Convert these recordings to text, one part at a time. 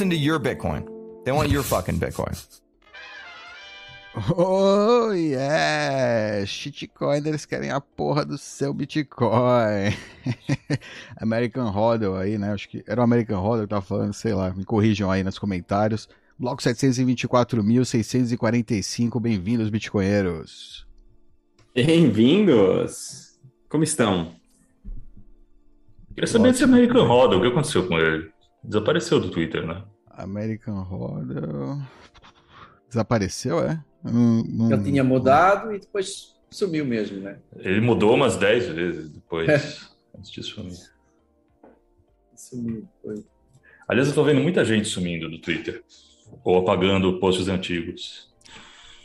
into your Bitcoin. They want your fucking Bitcoin. Oh, yeah! Shitcoiners querem a porra do seu Bitcoin. American Hodl aí, né? Acho que era o American Hodl que tava falando, sei lá, me corrijam aí nos comentários. Bloco 724.645, bem-vindos, Bitcoinheiros. Bem-vindos! Como estão? Queria saber desse American Hodl, o que aconteceu com ele? Desapareceu do Twitter, né? American Hodl... Desapareceu, é? Não, não... Eu tinha mudado e depois sumiu mesmo, né? Ele mudou umas 10 vezes depois, é. antes de sumir. Sumiu, foi. Aliás, eu tô vendo muita gente sumindo do Twitter. Ou apagando posts antigos.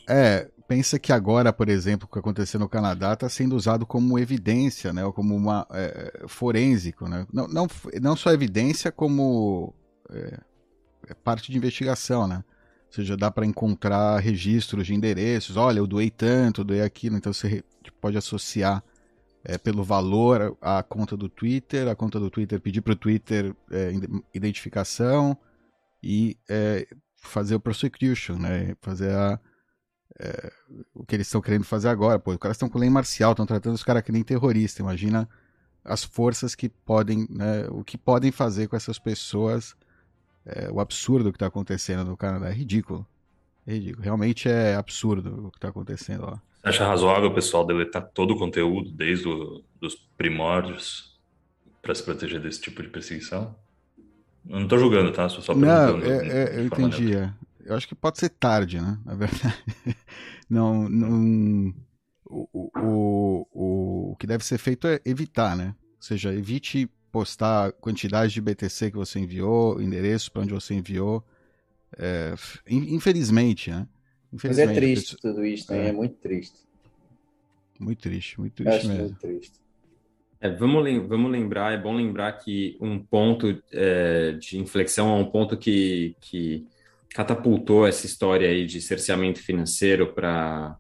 É, pensa que agora, por exemplo, o que aconteceu no Canadá está sendo usado como evidência, né? Ou como uma é, forênsico, né? Não, não, não só evidência, como é, é parte de investigação, né? Ou seja, dá para encontrar registros de endereços. Olha, eu doei tanto, eu doei aquilo. Então você pode associar é, pelo valor a conta do Twitter, a conta do Twitter pedir para o Twitter é, identificação e é, fazer o prosecution, né? Fazer a, é, o que eles estão querendo fazer agora. Pô, os caras estão com lei marcial, estão tratando os caras que nem terrorista. Imagina as forças que podem, né, o que podem fazer com essas pessoas é, o absurdo que está acontecendo no Canadá é ridículo. É ridículo. Realmente é absurdo o que está acontecendo lá. Você acha razoável o pessoal deletar todo o conteúdo desde os primórdios para se proteger desse tipo de perseguição? Eu não estou julgando, tá? Só. Não, é, é, eu entendi. Eu acho que pode ser tarde, né? Na verdade. Não, não, o, o, o, o que deve ser feito é evitar, né? Ou seja, evite postar a quantidade de BTC que você enviou, endereço para onde você enviou. É, infelizmente, né? Infelizmente, Mas é triste tudo isso, né? É. é muito triste. Muito triste, muito triste mesmo. Muito triste. É, vamos, vamos lembrar, é bom lembrar que um ponto é, de inflexão é um ponto que, que catapultou essa história aí de cerceamento financeiro para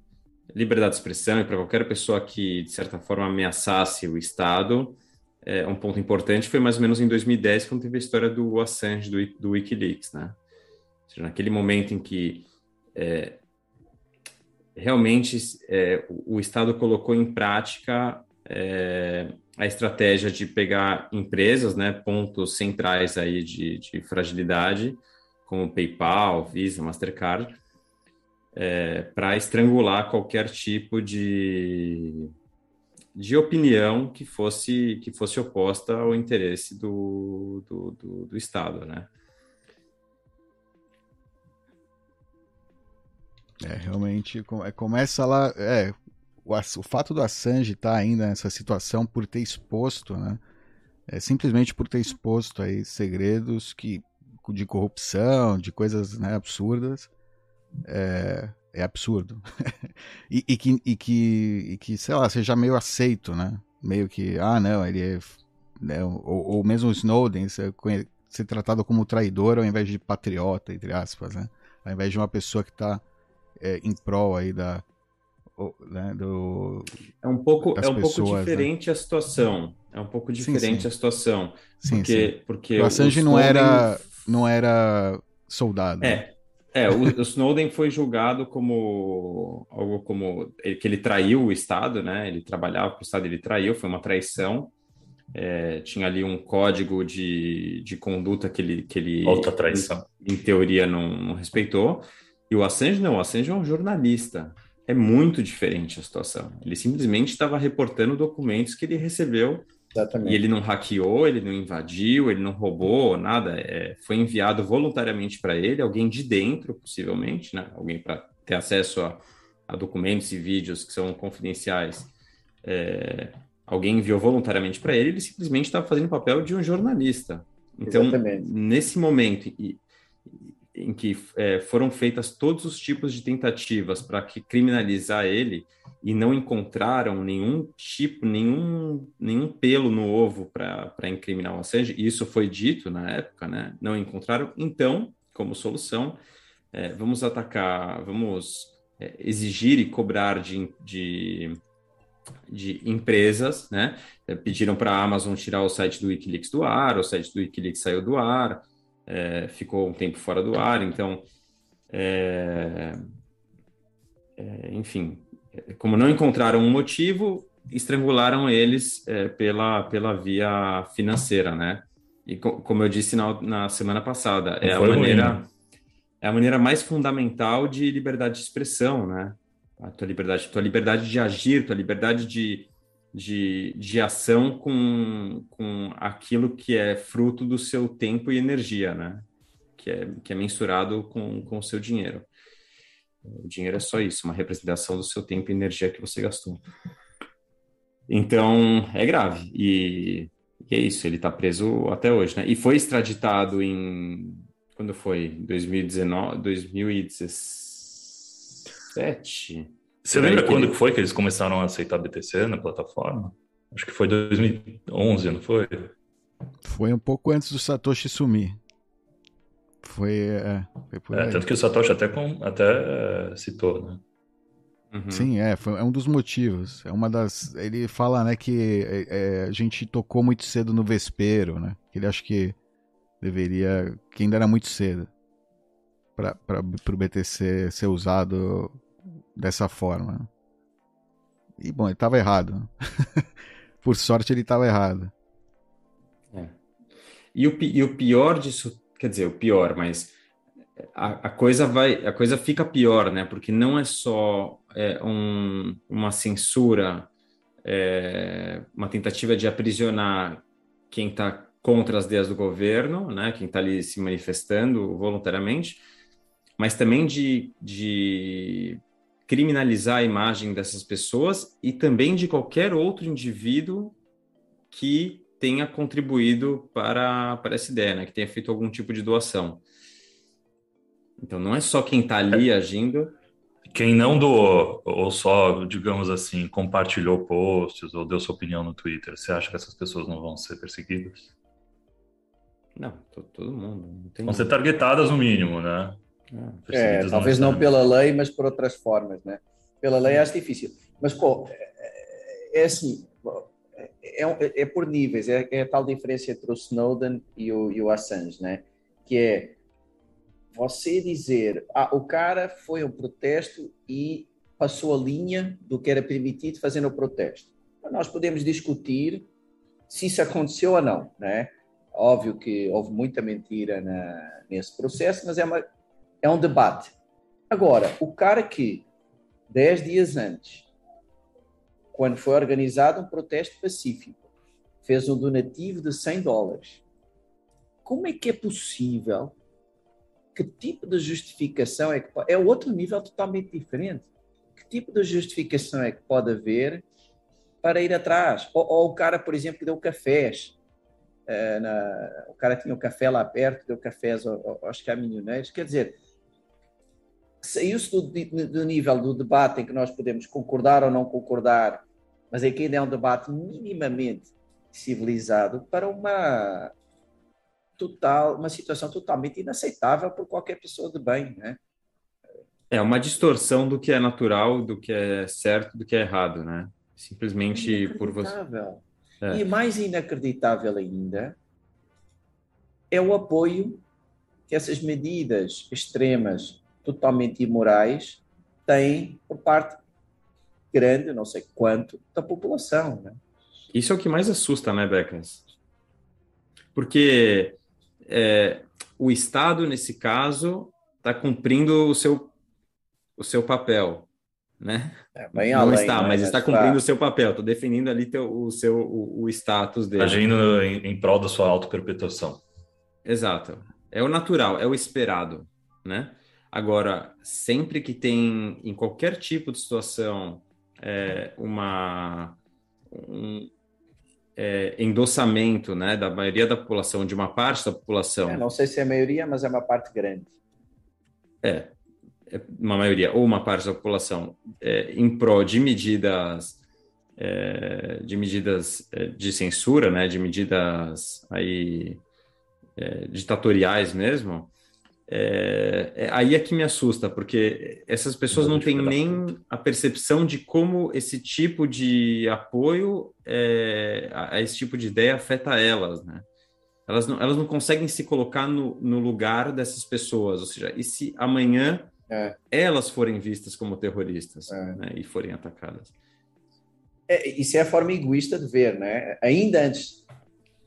liberdade de expressão e para qualquer pessoa que, de certa forma, ameaçasse o Estado é, um ponto importante foi mais ou menos em 2010, quando teve a história do Assange, do, do Wikileaks, né? Ou seja, naquele momento em que é, realmente é, o, o, Estado colocou em prática é, a estratégia de pegar empresas, né, pontos centrais aí de, de fragilidade, como PayPal, Visa, Mastercard, é, para estrangular qualquer tipo de de opinião que fosse que fosse oposta ao interesse do, do, do, do Estado, né? É, realmente, é, começa lá, é, o, o fato do Assange estar tá ainda nessa situação por ter exposto, né, é, simplesmente por ter exposto aí segredos que, de corrupção, de coisas né, absurdas, é, é absurdo. e, e, que, e, que, e que, sei lá, seja meio aceito, né? Meio que, ah, não, ele é. Né? Ou, ou mesmo o Snowden ser, ser tratado como traidor ao invés de patriota, entre aspas, né? Ao invés de uma pessoa que está é, em prol aí da. Né, do, é um pouco, é um pessoas, pouco né? diferente né? a situação. É um pouco diferente sim, sim. a situação. Sim, porque, sim. porque o Assange não era não era soldado. É, é, o, o, Snowden foi julgado como algo como ele, que ele traiu o Estado, né? Ele trabalhava para o Estado, ele traiu, foi uma traição. É, tinha ali um código de, de conduta que ele, que ele Outra traição. Em, em teoria não, não, respeitou. E o Assange não, o Assange é um jornalista. É muito diferente a situação. Ele simplesmente estava reportando documentos que ele recebeu Exatamente. E ele não hackeou, ele não invadiu, ele não roubou nada. É, foi enviado voluntariamente para ele, alguém de dentro, possivelmente, né? alguém para ter acesso a, a, documentos e vídeos que são confidenciais. É, alguém enviou voluntariamente para ele, ele simplesmente estava fazendo o papel de um jornalista. Então, Exatamente. nesse momento em, em que é, foram feitas todos os tipos de tentativas para criminalizar ele, e não encontraram nenhum tipo, nenhum, nenhum pelo no ovo para incriminar o Assange, e isso foi dito na época, né? Não encontraram. Então, como solução, é, vamos atacar, vamos é, exigir e cobrar de, de, de empresas, né? É, pediram para a Amazon tirar o site do Wikileaks do ar, o site do Wikileaks saiu do ar. É, ficou um tempo fora do ar, então, é, é, enfim, como não encontraram um motivo, estrangularam eles é, pela, pela via financeira, né? E co como eu disse na, na semana passada, é a maneira ruim, né? é a maneira mais fundamental de liberdade de expressão, né? A tua liberdade, tua liberdade de agir, tua liberdade de, de, de ação com, com aquilo que é fruto do seu tempo e energia, né? Que é, que é mensurado com, com o seu dinheiro. O dinheiro é só isso, uma representação do seu tempo e energia que você gastou. Então, é grave. E, e é isso, ele está preso até hoje, né? E foi extraditado em. Quando foi? 2019, 2017? Você lembra quando ele... foi que eles começaram a aceitar BTC na plataforma? Acho que foi 2011, não foi? Foi um pouco antes do Satoshi sumir. Foi, é, foi por é, Tanto que o Satoshi até, com, até é, citou, né? Uhum. Sim, é, foi, é um dos motivos. É uma das. Ele fala, né, que é, é, a gente tocou muito cedo no Vespero, né? Que ele acha que deveria. que ainda era muito cedo para o BTC ser usado dessa forma. E bom, ele estava errado. Por sorte, ele estava errado. É. E, o, e o pior disso, quer dizer, o pior, mas a, a, coisa vai, a coisa fica pior, né? Porque não é só é, um, uma censura, é, uma tentativa de aprisionar quem está contra as ideias do governo, né? Quem está ali se manifestando voluntariamente, mas também de, de criminalizar a imagem dessas pessoas e também de qualquer outro indivíduo que tenha contribuído para, para essa ideia, né? Que tenha feito algum tipo de doação. Então não é só quem está ali agindo. Quem não doou, ou só, digamos assim, compartilhou posts ou deu sua opinião no Twitter, você acha que essas pessoas não vão ser perseguidas? Não, todo mundo. vão ser targetadas no mínimo, né? É, é talvez não, pela lei, mas por outras formas, né? Pela lei acho difícil. Mas, pô, é, é assim, é, é, é, por níveis, é, é, a tal diferença entre o Snowden e o, e o Assange, né? Que é você dizer, ah, o cara foi um protesto e passou a linha do que era permitido fazer no protesto. Nós podemos discutir se isso aconteceu ou não, né? Óbvio que houve muita mentira na, nesse processo, mas é, uma, é um debate. Agora, o cara que, dez dias antes, quando foi organizado um protesto pacífico, fez um donativo de 100 dólares, como é que é possível que tipo de justificação é que é outro nível totalmente diferente. Que tipo de justificação é que pode haver para ir atrás? Ou, ou o cara, por exemplo, deu cafés. Uh, na... o cara tinha o um café lá perto, deu cafés aos caminhoneiros. Quer dizer, saiu-se do, do, nível do debate em que nós podemos concordar ou não concordar, mas é que ainda é um debate minimamente civilizado para uma total, uma situação totalmente inaceitável por qualquer pessoa de bem, né? É uma distorção do que é natural, do que é certo, do que é errado, né? Simplesmente por você. É. E mais inacreditável ainda é o apoio que essas medidas extremas, totalmente imorais, têm por parte grande, não sei quanto, da população, né? Isso é o que mais assusta, né, Beckens? Porque é, o Estado, nesse caso, está cumprindo o seu, o seu papel, né? É, bem Não além, está, né? mas está cumprindo o seu papel, está definindo ali teu, o seu o, o status dele. Agindo em, em prol da sua auto-perpetuação. Exato. É o natural, é o esperado, né? Agora, sempre que tem, em qualquer tipo de situação, é, uma, um, é, endossamento né, da maioria da população, de uma parte da população. É, não sei se é a maioria, mas é uma parte grande. É, é uma maioria, ou uma parte da população, é, em prol de medidas é, de medidas é, de censura, né, de medidas aí, ditatoriais mesmo, é, é, aí é que me assusta, porque essas pessoas não têm nem a percepção de como esse tipo de apoio, é, a, a, esse tipo de ideia afeta elas, né? Elas não, elas não conseguem se colocar no, no lugar dessas pessoas. Ou seja, e se amanhã é. elas forem vistas como terroristas é. né, e forem atacadas? É, isso é a forma egoísta de ver, né? Ainda antes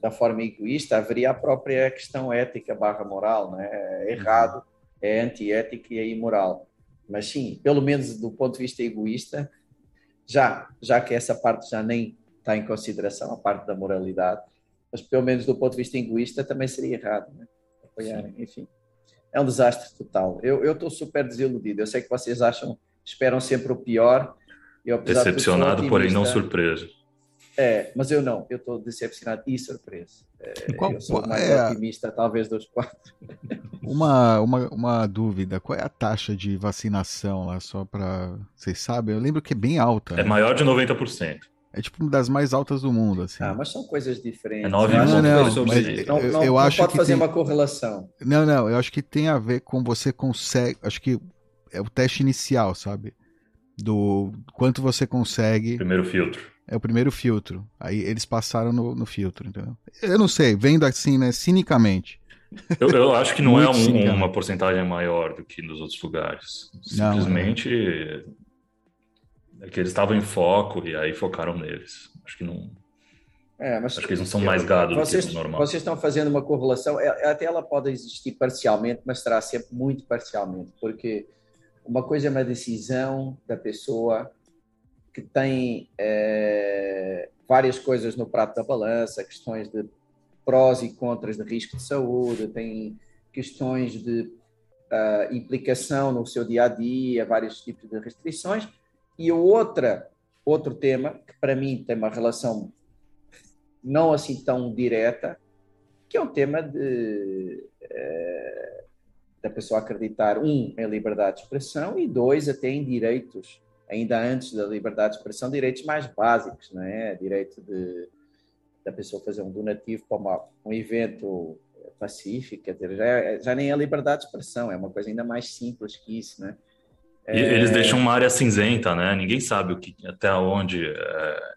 da forma egoísta, haveria a própria questão ética barra moral, né? É errado, é antiético e é imoral. Mas sim, pelo menos do ponto de vista egoísta, já, já que essa parte já nem está em consideração, a parte da moralidade, mas pelo menos do ponto de vista egoísta também seria errado, né? Apoiarem, enfim. É um desastre total. Eu estou super desiludido. Eu sei que vocês acham, esperam sempre o pior. Eu, Decepcionado, porém não surpreso. É, mas eu não, eu estou decepcionado e surpreso. É, qual, eu sou mais é, otimista, talvez, dos quatro. Uma, uma, uma dúvida: qual é a taxa de vacinação lá, só para. Vocês sabem? Eu lembro que é bem alta. É né? maior de 90%. É tipo uma das mais altas do mundo, assim. Ah, mas são coisas diferentes. É 9 não, não, não, mas não, eu, eu não acho pode que fazer tem... uma correlação. Não, não, eu acho que tem a ver com você consegue. Acho que é o teste inicial, sabe? Do quanto você consegue. Primeiro filtro. É o primeiro filtro. Aí eles passaram no, no filtro, entendeu? Eu não sei, vendo assim, né, cinicamente. Eu, eu acho que não é um, uma porcentagem maior do que nos outros lugares. Simplesmente não, é. é que eles estavam em foco e aí focaram neles. Acho que não. É, mas, acho que eles não são mais gado vocês, do que o normal. Vocês estão fazendo uma correlação, é, até ela pode existir parcialmente, mas será sempre muito parcialmente, porque uma coisa é uma decisão da pessoa que tem é, várias coisas no prato da balança, questões de prós e contras de risco de saúde, tem questões de uh, implicação no seu dia a dia, vários tipos de restrições. E outra, outro tema, que para mim tem uma relação não assim tão direta, que é um tema de, uh, da pessoa acreditar, um, em liberdade de expressão e dois, até em direitos ainda antes da liberdade de expressão, direitos mais básicos, não é? Direito de, da pessoa fazer um donativo para uma, um evento pacífico, quer dizer, já, já nem é liberdade de expressão, é uma coisa ainda mais simples que isso, né? É... Eles deixam uma área cinzenta, né? Ninguém sabe o que, até onde é,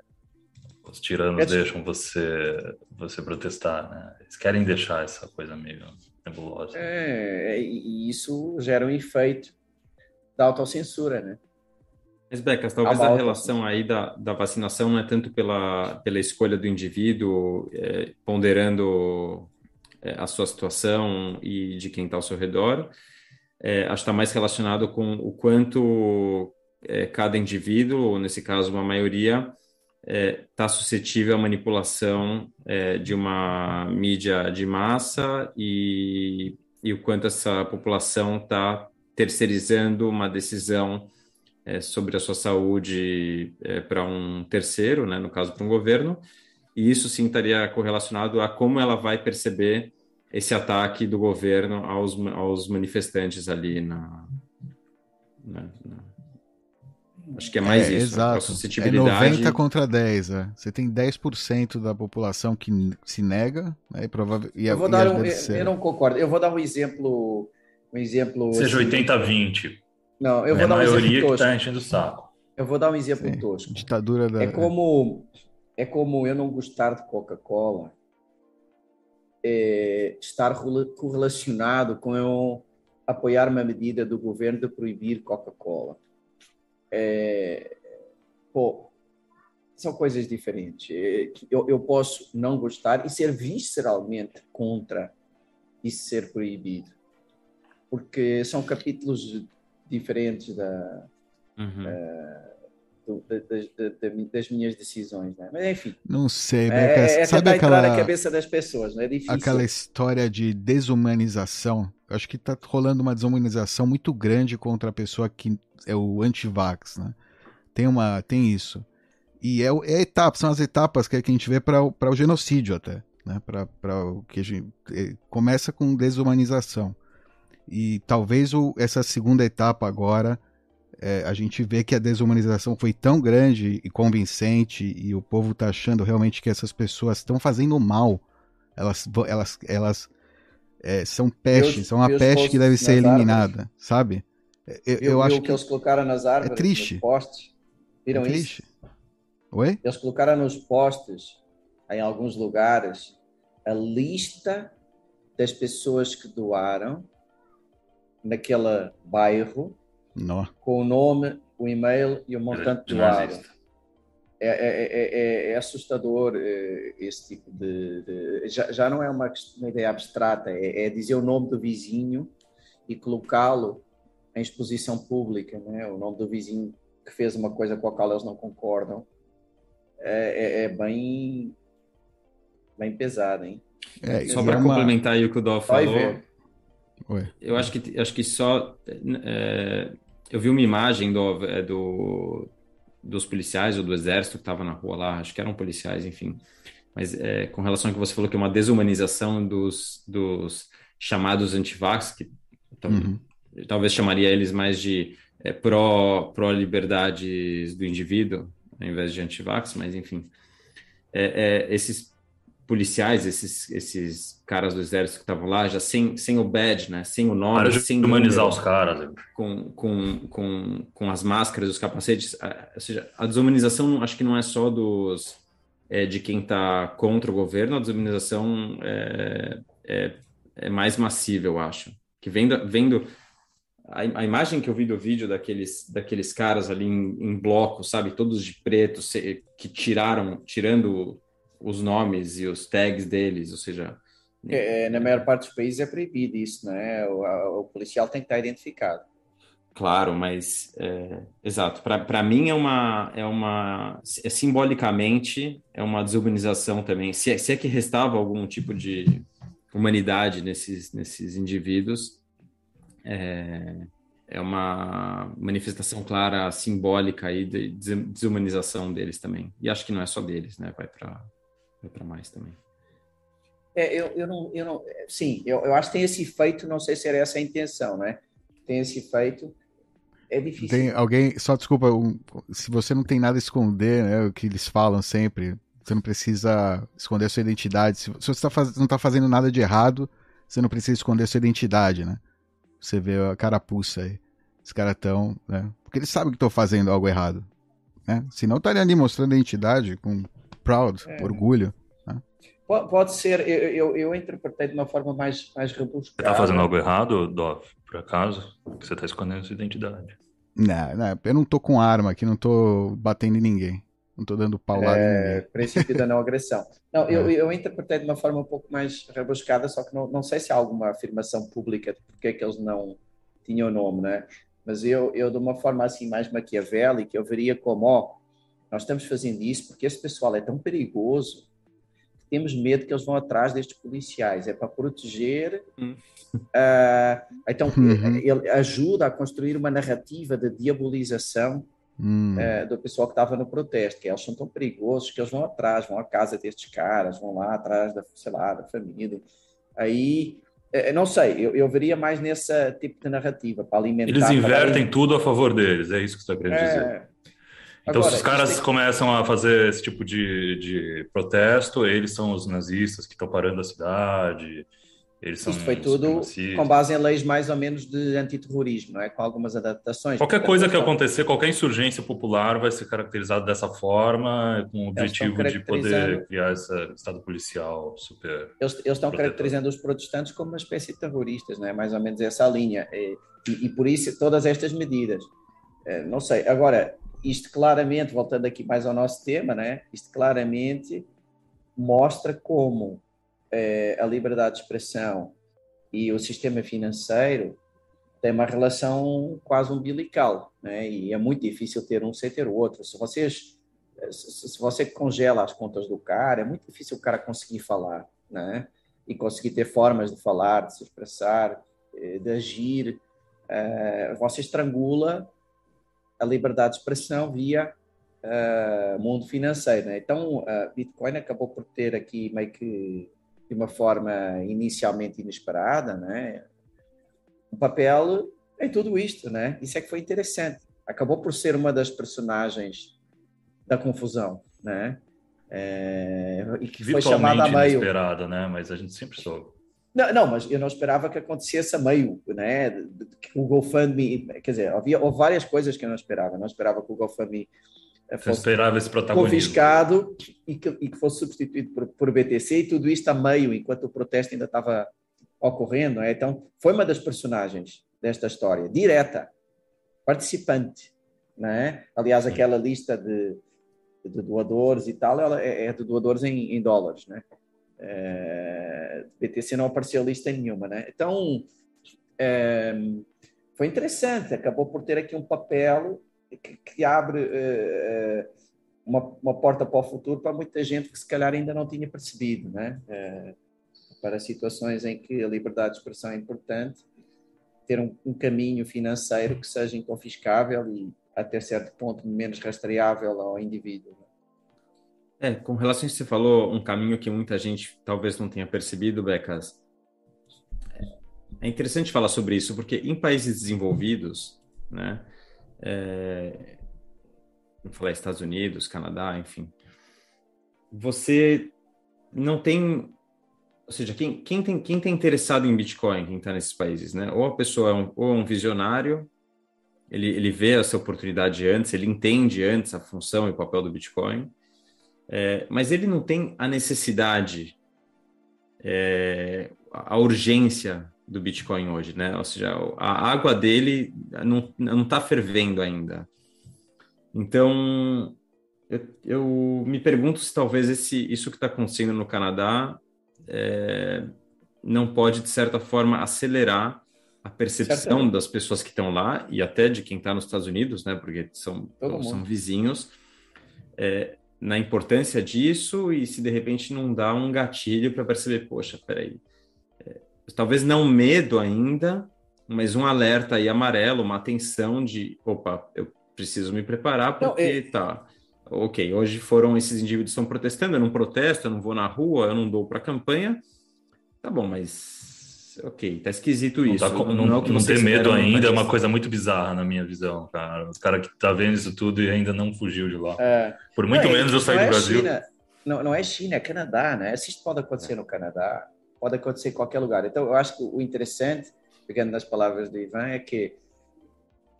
os tiranos é... deixam você, você protestar, né? Eles querem deixar essa coisa meio nebulosa. É, e isso gera um efeito da autocensura, né? Mas, Becas, talvez a, a relação aí da, da vacinação não é tanto pela, pela escolha do indivíduo, é, ponderando é, a sua situação e de quem está ao seu redor. É, acho que está mais relacionado com o quanto é, cada indivíduo, ou nesse caso uma maioria, está é, suscetível à manipulação é, de uma mídia de massa e, e o quanto essa população está terceirizando uma decisão é, sobre a sua saúde é, para um terceiro, né, no caso para um governo, e isso sim estaria correlacionado a como ela vai perceber esse ataque do governo aos, aos manifestantes ali na, na, na... Acho que é mais é, isso. Exato. A suscetibilidade... É 90 contra 10. É. Você tem 10% da população que se nega, né, e provavelmente. Eu vou dar um, eu, eu, não concordo. Eu vou dar um exemplo. Um exemplo. Seja assim, 80 a 20. Não, eu vou é dar um exemplo tosco. que está enchendo o saco. Eu vou dar um exemplo Sim. tosco. Ditadura da. É como, é como eu não gostar de Coca-Cola é, estar correlacionado com eu apoiar uma medida do governo de proibir Coca-Cola. É, pô, são coisas diferentes. É, eu, eu posso não gostar e ser visceralmente contra isso ser proibido, porque são capítulos diferentes da, uhum. uh, do, das minhas decisões, né? Mas enfim. Não sei, é, é sabe aquela na cabeça das pessoas, não é difícil. Aquela história de desumanização. Acho que está rolando uma desumanização muito grande contra a pessoa que é o anti-vax, né? Tem uma, tem isso. E é, é etapa, são as etapas que a gente vê para o genocídio até, né? Para o que a gente é, começa com desumanização. E talvez o, essa segunda etapa agora, é, a gente vê que a desumanização foi tão grande e convincente e o povo está achando realmente que essas pessoas estão fazendo mal. Elas, elas, elas é, são peste, Deus, são uma Deus peste que deve ser eliminada, árvores. sabe? Eu, eu, eu acho que, que eles colocaram nas árvores, é triste. nos postes. Viram é triste. isso? Oi? Eles colocaram nos postes, em alguns lugares, a lista das pessoas que doaram naquele bairro Não. com o nome, o e-mail e o montante doado. É, é, é, é, assustador esse tipo de. de já, já, não é uma, uma ideia abstrata, é, dizer o nome do vizinho e colocá-lo em exposição pública, né? o nome do vizinho que fez uma coisa com a qual eles não concordam. É, bem, bem pesado, hein? Só para complementar aí o que o Dó falou. Eu acho que, acho que só. É, eu vi uma imagem do, é, do, dos policiais ou do exército que estava na rua lá, acho que eram policiais, enfim. Mas é, com relação ao que você falou, que é uma desumanização dos, dos chamados antivax, que uhum. talvez chamaria eles mais de é, pró-liberdades pró do indivíduo, ao invés de antivax, mas enfim. É, é, esses policiais, esses, esses caras do exército que estavam lá, já sem, sem o badge, né? Sem o nome, Para sem humanizar os caras. Com, com, com, com as máscaras, os capacetes. Ou seja, a desumanização acho que não é só dos é, de quem está contra o governo, a desumanização é, é, é, mais massiva, eu acho. Que vendo, vendo a, a, imagem que eu vi do vídeo daqueles, daqueles caras ali em, em bloco, sabe, todos de preto, se, que tiraram, tirando os nomes e os tags deles, ou seja... É, na maior parte dos países é proibido isso, não é? O, a, o policial tem que estar identificado. Claro, mas é, exato. Para mim é uma é uma é, simbolicamente é uma desumanização também. Se é, se é que restava algum tipo de humanidade nesses nesses indivíduos, é, é uma manifestação clara simbólica aí de desumanização deles também. E acho que não é só deles, né? Vai para para mais também. É, eu, eu, não, eu não. Sim, eu, eu acho que tem esse efeito, não sei se era essa a intenção, né? Tem esse efeito. É difícil. Tem alguém, só desculpa, um, se você não tem nada a esconder, né? O que eles falam sempre, você não precisa esconder a sua identidade. Se, se você tá faz, não está fazendo nada de errado, você não precisa esconder a sua identidade, né? Você vê a carapuça aí. Os caras estão, né? Porque eles sabem que estão fazendo algo errado. Né? Senão estariam ali mostrando a identidade com proud, é. orgulho. Né? Pode ser, eu, eu, eu, interpretei de uma forma mais, mais rebuscada. Você está fazendo algo errado, Dov, por acaso? Você está escondendo sua identidade. Não, não, eu não tô com arma aqui, não tô batendo em ninguém. Não tô dando paulada é, em ninguém. Princípio da não agressão. Não, eu, é. eu interpretei de uma forma um pouco mais rebuscada, só que não, não sei se há alguma afirmação pública de porque é que eles não tinham o nome, né? Mas eu, eu, de uma forma assim mais maquiavélica, eu veria como, ó, nós estamos fazendo isso porque esse pessoal é tão perigoso que temos medo que eles vão atrás destes policiais. É para proteger. Hum. Uh, então, uhum. ele ajuda a construir uma narrativa de diabolização hum. uh, do pessoal que estava no protesto, que eles são tão perigosos que eles vão atrás, vão à casa destes caras, vão lá atrás da, sei lá, da família. Aí eh, não sei, eu, eu veria mais nesse tipo de narrativa para alimentar. Eles invertem para... tudo a favor deles, é isso que você está querendo é, dizer. Então, Agora, se os caras tem... começam a fazer esse tipo de, de protesto, eles são os nazistas que estão parando a cidade, eles são Isso foi tudo com base em leis mais ou menos de antiterrorismo, não é? com algumas adaptações. Qualquer coisa que acontecer, qualquer insurgência popular vai ser caracterizada dessa forma, com o objetivo de poder criar esse estado policial super. Eles, eles estão caracterizando os protestantes como uma espécie de terroristas, não é? mais ou menos essa linha. E, e, e por isso todas estas medidas. Eh, não sei. Agora, isto claramente, voltando aqui mais ao nosso tema, né? isto claramente mostra como é, a liberdade de expressão e o sistema financeiro têm uma relação quase umbilical, né? e é muito difícil ter um sem ter o outro. Se, vocês, se você congela as contas do cara, é muito difícil o cara conseguir falar, né? e conseguir ter formas de falar, de se expressar, eh, de agir. Eh, você estrangula a liberdade de expressão via uh, mundo financeiro. Né? Então, uh, Bitcoin acabou por ter aqui meio que de uma forma inicialmente inesperada, né? um papel em tudo isto. Né? Isso é que foi interessante. Acabou por ser uma das personagens da confusão. Né? É, e que foi chamada a meio. inesperada, né? Mas a gente sempre soube. Não, não, mas eu não esperava que acontecesse a meio, né? Que o GoFundMe, quer dizer, havia houve várias coisas que eu não esperava. Eu não esperava que o GoFundMe fosse esperava esse protagonismo. confiscado e que, e que fosse substituído por, por BTC e tudo isto a meio, enquanto o protesto ainda estava ocorrendo. É? Então, foi uma das personagens desta história, direta, participante. Não é? Aliás, aquela lista de, de doadores e tal, ela é, é de doadores em, em dólares. Né? É, BTC não apareceu lista nenhuma. Né? Então, é, foi interessante, acabou por ter aqui um papel que, que abre uh, uma, uma, porta para o futuro para muita gente que se calhar ainda não tinha percebido, né? Para situações em que a liberdade de expressão é importante, ter um, um caminho financeiro que seja inconfiscável e até certo ponto menos rastreável ao indivíduo. É, com relação a isso que você falou, um caminho que muita gente talvez não tenha percebido, Becas, é interessante falar sobre isso, porque em países desenvolvidos, né, é, vou falar Estados Unidos, Canadá, enfim, você não tem, ou seja, quem, quem tem quem tem interessado em Bitcoin, quem está nesses países, né? Ou a pessoa é um, ou é um visionário, ele, ele vê essa oportunidade antes, ele entende antes a função e o papel do Bitcoin, é, mas ele não tem a necessidade, é, a urgência do Bitcoin hoje, né? Ou seja, a água dele não está fervendo ainda. Então, eu, eu, me pergunto se talvez esse, isso que está acontecendo no Canadá é, não pode, de certa forma, acelerar a percepção das pessoas que estão lá e até de quem está nos Estados Unidos, né? Porque são, são vizinhos. É, na importância disso e se de repente não dá um gatilho para perceber, poxa, peraí, talvez não medo ainda, mas um alerta aí amarelo, uma atenção de, opa, eu preciso me preparar porque não, é... tá, ok, hoje foram esses indivíduos estão protestando, eu não protesto, eu não vou na rua, eu não dou para campanha, tá bom, mas ok, tá esquisito isso. Não, não, não, é não ter medo ainda é uma coisa muito bizarra na minha visão, cara. Os caras que tá vendo isso tudo e ainda não fugiu de lá. É... Por muito é, menos eu saí do é Brasil. China. Não, não é China, é Canadá, né? Isso pode acontecer no Canadá pode acontecer em qualquer lugar. Então, eu acho que o interessante, pegando nas palavras do Ivan, é que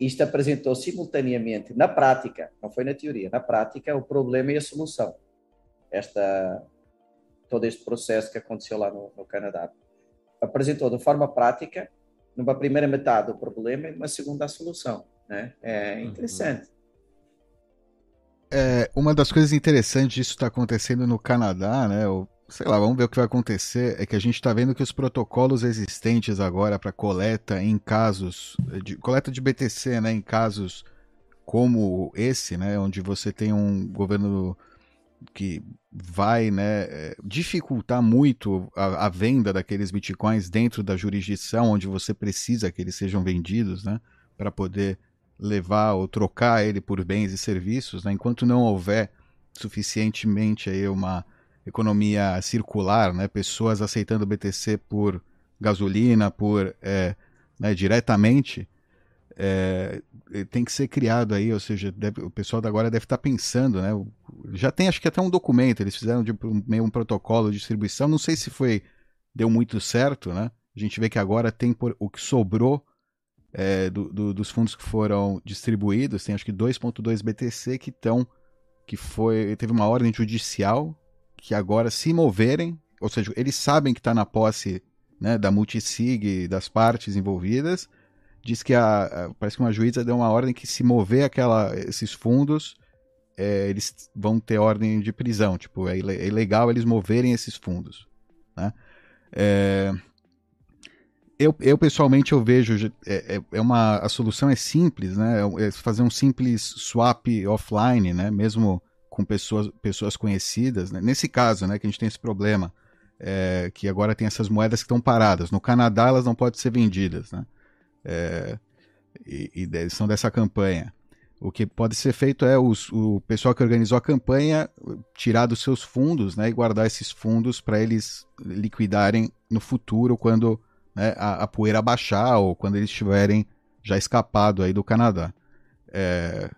isto apresentou simultaneamente, na prática, não foi na teoria, na prática, o problema e a solução. Esta, todo este processo que aconteceu lá no, no Canadá. Apresentou de forma prática, numa primeira metade, o problema e numa segunda, a solução. Né? É uhum. interessante. É, uma das coisas interessantes disso está acontecendo no Canadá, né? O sei lá, vamos ver o que vai acontecer. É que a gente está vendo que os protocolos existentes agora para coleta em casos de coleta de BTC, né, em casos como esse, né, onde você tem um governo que vai, né, é, dificultar muito a, a, venda daqueles bitcoins dentro da jurisdição onde você precisa que eles sejam vendidos, né, para poder levar ou trocar ele por bens e serviços, né, enquanto não houver suficientemente aí uma economia circular, né? pessoas aceitando BTC por gasolina, por é, né, diretamente, é, tem que ser criado aí, ou seja, deve, o pessoal da agora deve estar pensando, né? Já tem, acho que até um documento, eles fizeram de meio um protocolo de distribuição, não sei se foi deu muito certo, né? A gente vê que agora tem por, o que sobrou é, do, do, dos fundos que foram distribuídos, tem acho que 2.2 BTC que estão que foi teve uma ordem judicial que agora se moverem, ou seja, eles sabem que está na posse né, da multisig, das partes envolvidas, diz que a, a, parece que uma juíza deu uma ordem que se mover aquela, esses fundos, é, eles vão ter ordem de prisão, tipo, é, é ilegal eles moverem esses fundos, né? É, eu, eu, pessoalmente eu vejo é, é, é, uma a solução é simples né é, é fazer um simples swap offline né mesmo com pessoas, pessoas conhecidas. Né? Nesse caso, né, que a gente tem esse problema, é, que agora tem essas moedas que estão paradas. No Canadá, elas não podem ser vendidas. Né? É, e, e são dessa campanha. O que pode ser feito é os, o pessoal que organizou a campanha tirar dos seus fundos né, e guardar esses fundos para eles liquidarem no futuro quando né, a, a, poeira baixar ou quando eles estiverem já escapado aí do Canadá. É...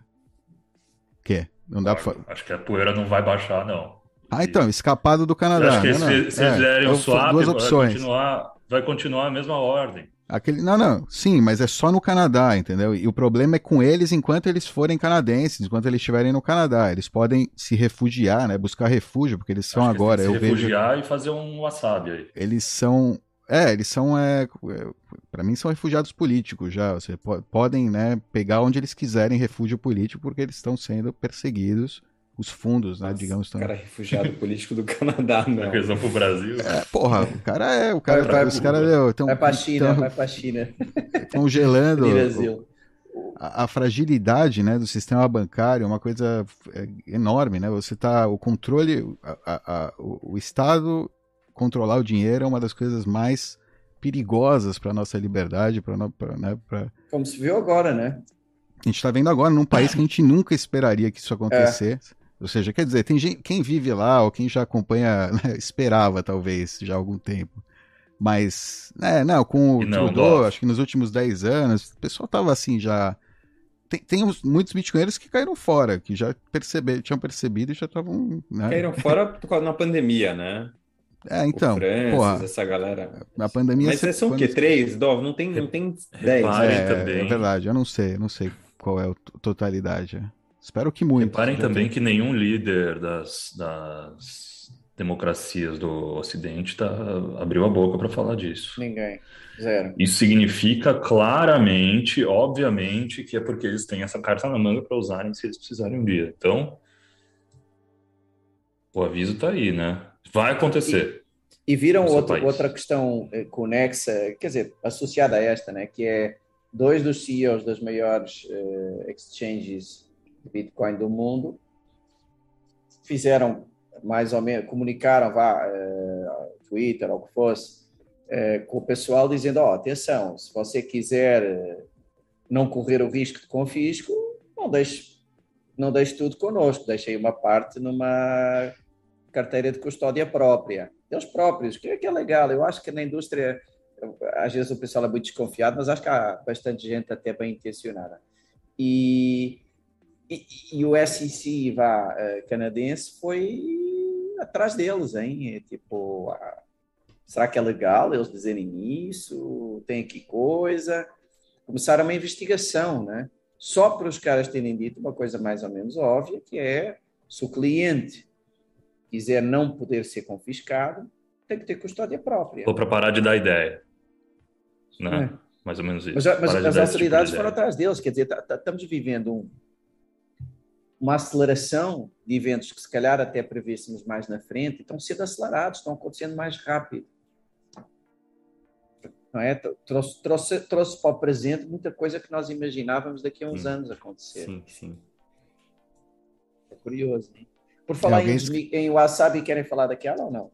Que? Não dá pra... Acho que a poeira não vai baixar, não. Ah, então, escapado do Canadá. acho que né, se, se é, fizerem o swap, duas opções. Vai, continuar, vai continuar a mesma ordem. Aquele, não, não, sim, mas é só no Canadá, entendeu? E o problema é com eles enquanto eles forem canadenses, enquanto eles estiverem no Canadá. Eles podem se refugiar, né? Buscar refúgio, porque eles são Acho agora. se eu refugiar vejo, e fazer um wasabi aí. Eles são. É, eles são. É, é para mim, são refugiados políticos já. Você podem né, pegar onde eles quiserem refúgio político, porque eles estão sendo perseguidos os fundos, né, Nossa, digamos. O cara é refugiado político do Canadá, não. Eles vão pro Brasil. É, porra, o cara é, o cara, vai, os caras vai, tão, vai pra China, tão, vai pra China. Estão gelando a, a, fragilidade, né, do sistema bancário, é uma coisa é, enorme, né? Você tá o controle, a, a, o, o Estado controlar o dinheiro é uma das coisas mais perigosas para nossa liberdade, para né, pra... como se viu agora, né? A gente está vendo agora num país que a gente nunca esperaria que isso acontecesse. É. Ou seja, quer dizer, tem gente, quem vive lá ou quem já acompanha, né, esperava talvez já há algum tempo. Mas, né, não, com o não, Trudeau, acho que nos últimos 10 anos, o pessoal tava assim já. Tem, tem uns, muitos bitcoinheiros que caíram fora, que já percebe, tinham percebido e já estavam. Né? Caíram fora na pandemia, né? É, então. O Francis, porra, essa galera. A pandemia. Mas são o quê? Três? Dov? Não tem, não tem dez. É, é verdade, eu não sei, eu não sei qual é a totalidade. Espero que muito. Reparem também tem... que nenhum líder das, das democracias do Ocidente tá, abriu a boca para falar disso. Ninguém. Zero. Isso significa claramente, obviamente, que é porque eles têm essa carta na manga para usarem se eles precisarem um dia. Então, o aviso está aí, né? Vai acontecer. E, e viram outra, outra questão eh, conexa, quer dizer, associada a esta, né? Que é dois dos CEOs das maiores uh, exchanges Bitcoin do mundo fizeram mais ou menos, comunicaram, vá, uh, Twitter ou o que fosse, uh, com o pessoal dizendo, ó, oh, atenção, se você quiser não correr o risco de confisco, não deixe, não deixe tudo connosco, deixe aí uma parte numa carteira de custódia própria, deles próprios, é, que é legal, eu acho que na indústria às vezes o pessoal é muito desconfiado, mas acho que há bastante gente até bem intencionada. E, e, e o SEC vá, uh, canadense foi atrás deles, hein? É tipo, ah, será que é legal eles dizerem isso? Tem aqui coisa? Começaram uma investigação, né? Só para os caras terem dito uma coisa mais ou menos óbvia, que é se o cliente quiser não poder ser confiscado, tem que ter custódia própria. Ou para parar de dar ideia. Né? É. Mais ou menos isso. Mas, mas as autoridades tipo foram atrás deles, quer dizer, tá, tá, estamos vivendo um, uma aceleração de eventos que se calhar até prevêssemos mais na frente, estão sendo acelerados, estão acontecendo mais rápido. Não é? trouxe, trouxe, trouxe para o presente muita coisa que nós imaginávamos daqui a uns sim. anos acontecer. Sim, sim. É curioso. Hein? Por falar em, em Wasabi, querem falar daquela ou não?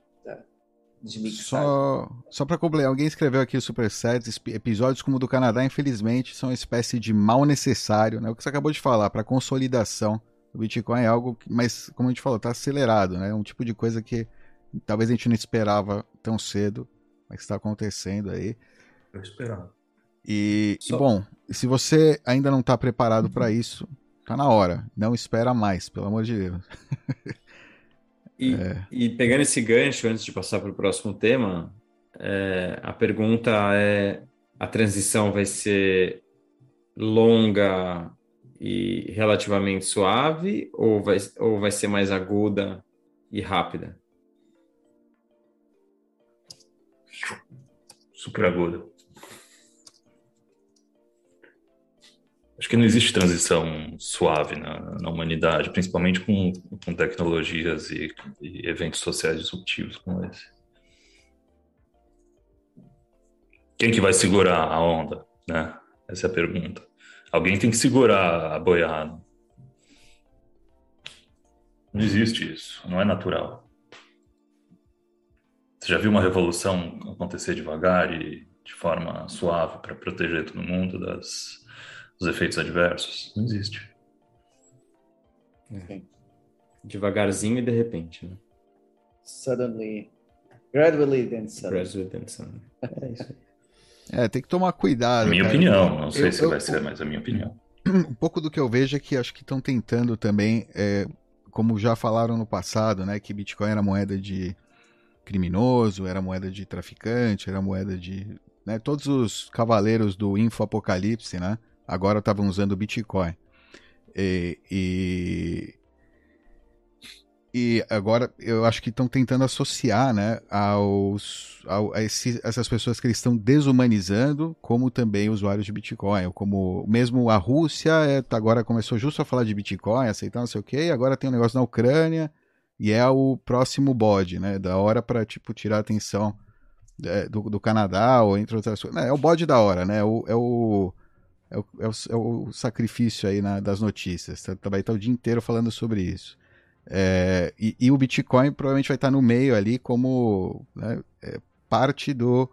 Só, só para completar, alguém escreveu aqui o Supersets, episódios como o do Canadá, infelizmente, são uma espécie de mal necessário, né? O que você acabou de falar, para consolidação do Bitcoin é algo que, mas como a gente falou, está acelerado, né? É um tipo de coisa que talvez a gente não esperava tão cedo, mas está acontecendo aí. Eu esperava. E, só... e, bom, se você ainda não está preparado para isso, tá na hora. Não espera mais, pelo amor de Deus. E, é. e pegando esse gancho, antes de passar para o próximo tema, é, a pergunta é: a transição vai ser longa e relativamente suave ou vai, ou vai ser mais aguda e rápida? Super aguda. Acho que não existe transição suave na, na humanidade, principalmente com, com tecnologias e, e, eventos sociais disruptivos como esse. Quem que vai segurar a onda, né? Essa é a pergunta. Alguém tem que segurar a boiada. Não existe isso, não é natural. Você já viu uma revolução acontecer devagar e de forma suave para proteger todo mundo das os efeitos adversos. Não existe. É. Devagarzinho e de repente, né? Suddenly. Gradually, then suddenly. Gradually, then suddenly. É isso É, tem que tomar cuidado. Minha cara. opinião, não sei eu, se eu, vai eu, ser, mas a minha opinião. Um pouco do que eu vejo é que acho que estão tentando também, é, como já falaram no passado, né, que Bitcoin era moeda de criminoso, era moeda de traficante, era moeda de né? Todos os cavaleiros do Info Apocalipse, né? Agora estavam usando o Bitcoin. E, e, e, agora eu acho que estão tentando associar né, aos, ao, a esse, essas pessoas que eles estão desumanizando, como também usuários de Bitcoin. Como mesmo a Rússia é, agora começou justo a falar de Bitcoin, aceitar não sei o quê, agora tem um negócio na Ucrânia e é o próximo bode, né? Da hora para tipo, tirar a atenção é, do, do, Canadá ou entre outras coisas. É o bode da hora, né? É o, é o, é o, é o, é o sacrifício aí na, das notícias. Tá, vai estar o dia inteiro falando sobre isso. É, e, e, o Bitcoin provavelmente vai estar no meio ali como né, é, parte do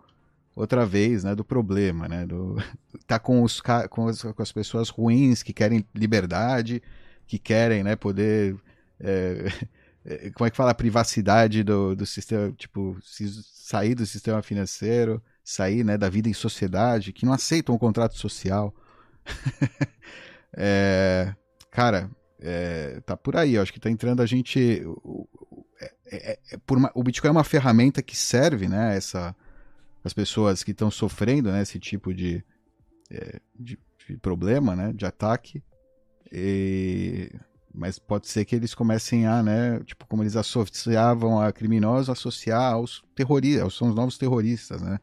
outra vez, né, do problema, né, do, tá com os com as, com as pessoas ruins que querem liberdade, que querem, né, poder é, é como é que fala a privacidade do, do sistema, tipo, sair do sistema financeiro, sair, né, da vida em sociedade, que não aceitam o contrato social. é, cara, é, tá por aí. Eu acho que tá entrando a gente. É, é, é, por uma, o Bitcoin é uma ferramenta que serve, né? Essa, as pessoas que estão sofrendo né, esse tipo de, é, de, de, problema, né? De ataque. E, mas pode ser que eles comecem a, né? Tipo, como eles associavam a criminosos, associar aos terroristas, são os novos terroristas, né?